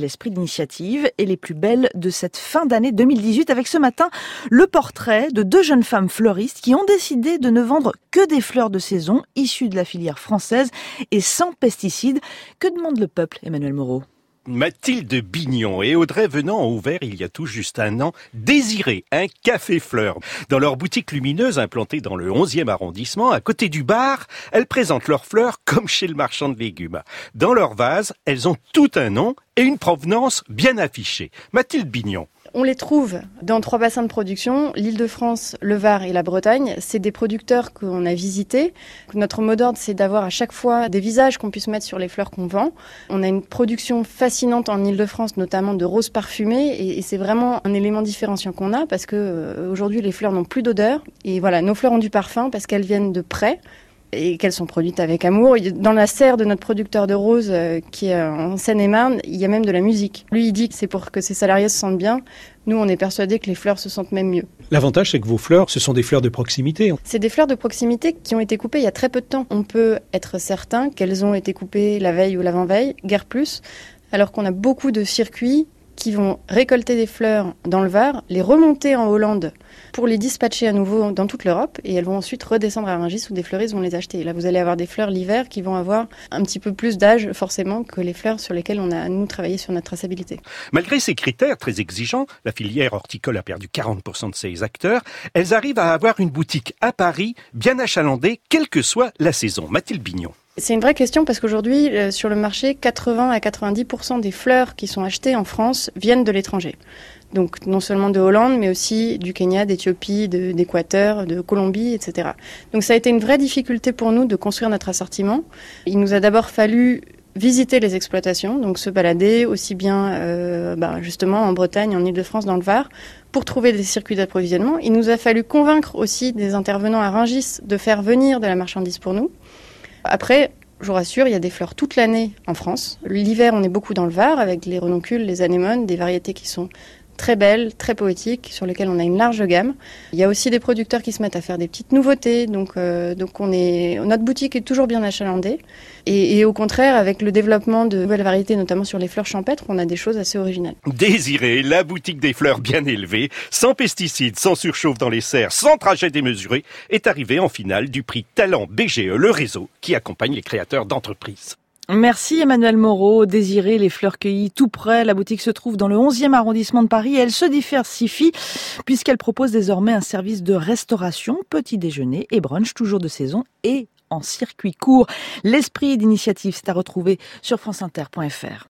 L'esprit d'initiative et les plus belles de cette fin d'année 2018 avec ce matin le portrait de deux jeunes femmes fleuristes qui ont décidé de ne vendre que des fleurs de saison issues de la filière française et sans pesticides. Que demande le peuple, Emmanuel Moreau? Mathilde Bignon et Audrey Venant ont ouvert il y a tout juste un an Désiré, un café fleur. Dans leur boutique lumineuse implantée dans le 11e arrondissement, à côté du bar, elles présentent leurs fleurs comme chez le marchand de légumes. Dans leur vase, elles ont tout un nom et une provenance bien affichée. Mathilde Bignon. On les trouve dans trois bassins de production, l'Île-de-France, le Var et la Bretagne. C'est des producteurs qu'on a visités. Notre mot d'ordre, c'est d'avoir à chaque fois des visages qu'on puisse mettre sur les fleurs qu'on vend. On a une production fascinante en Île-de-France, notamment de roses parfumées, et, c'est vraiment un élément différenciant qu'on a parce que euh, aujourd'hui les fleurs n'ont plus d'odeur. Et voilà, nos fleurs ont du parfum parce qu'elles viennent de près et qu'elles sont produites avec amour. Dans la serre de notre producteur de roses, euh, qui est en Seine-et-Marne, il y a même de la musique. Lui, il dit que c'est pour que ses salariés se sentent bien. Nous, on est persuadés que les fleurs se sentent même mieux. L'avantage, c'est que vos fleurs, ce sont des fleurs de proximité. C'est des fleurs de proximité qui ont été coupées il y a très peu de temps. On peut être certain qu'elles ont été coupées la veille ou l'avant-veille, guère plus, alors qu'on a beaucoup de circuits qui vont récolter des fleurs dans le Var, les remonter en Hollande pour les dispatcher à nouveau dans toute l'Europe et elles vont ensuite redescendre à Rungis où des fleuristes vont les acheter. Et là, vous allez avoir des fleurs l'hiver qui vont avoir un petit peu plus d'âge forcément que les fleurs sur lesquelles on a, nous, travaillé sur notre traçabilité. Malgré ces critères très exigeants, la filière horticole a perdu 40% de ses acteurs. Elles arrivent à avoir une boutique à Paris bien achalandée, quelle que soit la saison. Mathilde Bignon. C'est une vraie question parce qu'aujourd'hui, euh, sur le marché, 80 à 90% des fleurs qui sont achetées en France viennent de l'étranger. Donc non seulement de Hollande, mais aussi du Kenya, d'Éthiopie, d'Équateur, de, Colombie, etc. Donc ça a été une vraie difficulté pour nous de construire notre assortiment. Il nous a d'abord fallu visiter les exploitations, donc se balader aussi bien euh, bah, justement en Bretagne, en Ile-de-France, dans le Var, pour trouver des circuits d'approvisionnement. Il nous a fallu convaincre aussi des intervenants à Rungis de faire venir de la marchandise pour nous. Après, je vous rassure, il y a des fleurs toute l'année en France. L'hiver, on est beaucoup dans le Var avec les renoncules, les anémones, des variétés qui sont très belles, très poétiques, sur lesquelles on a une large gamme. Il y a aussi des producteurs qui se mettent à faire des petites nouveautés, donc, euh, donc on est, notre boutique est toujours bien achalandée. Et, et, au contraire, avec le développement de nouvelles variétés, notamment sur les fleurs champêtres, on a des choses assez originales. Désiré, la boutique des fleurs bien élevées, sans pesticides, sans surchauffe dans les serres, sans trajet démesuré, est arrivée en finale du prix Talent BGE, le réseau qui accompagne les créateurs d'entreprises. Merci Emmanuel Moreau. Désiré les fleurs cueillies tout près. La boutique se trouve dans le 11e arrondissement de Paris elle se diversifie puisqu'elle propose désormais un service de restauration, petit déjeuner et brunch toujours de saison et en circuit court. L'esprit d'initiative, c'est à retrouver sur franceinter.fr.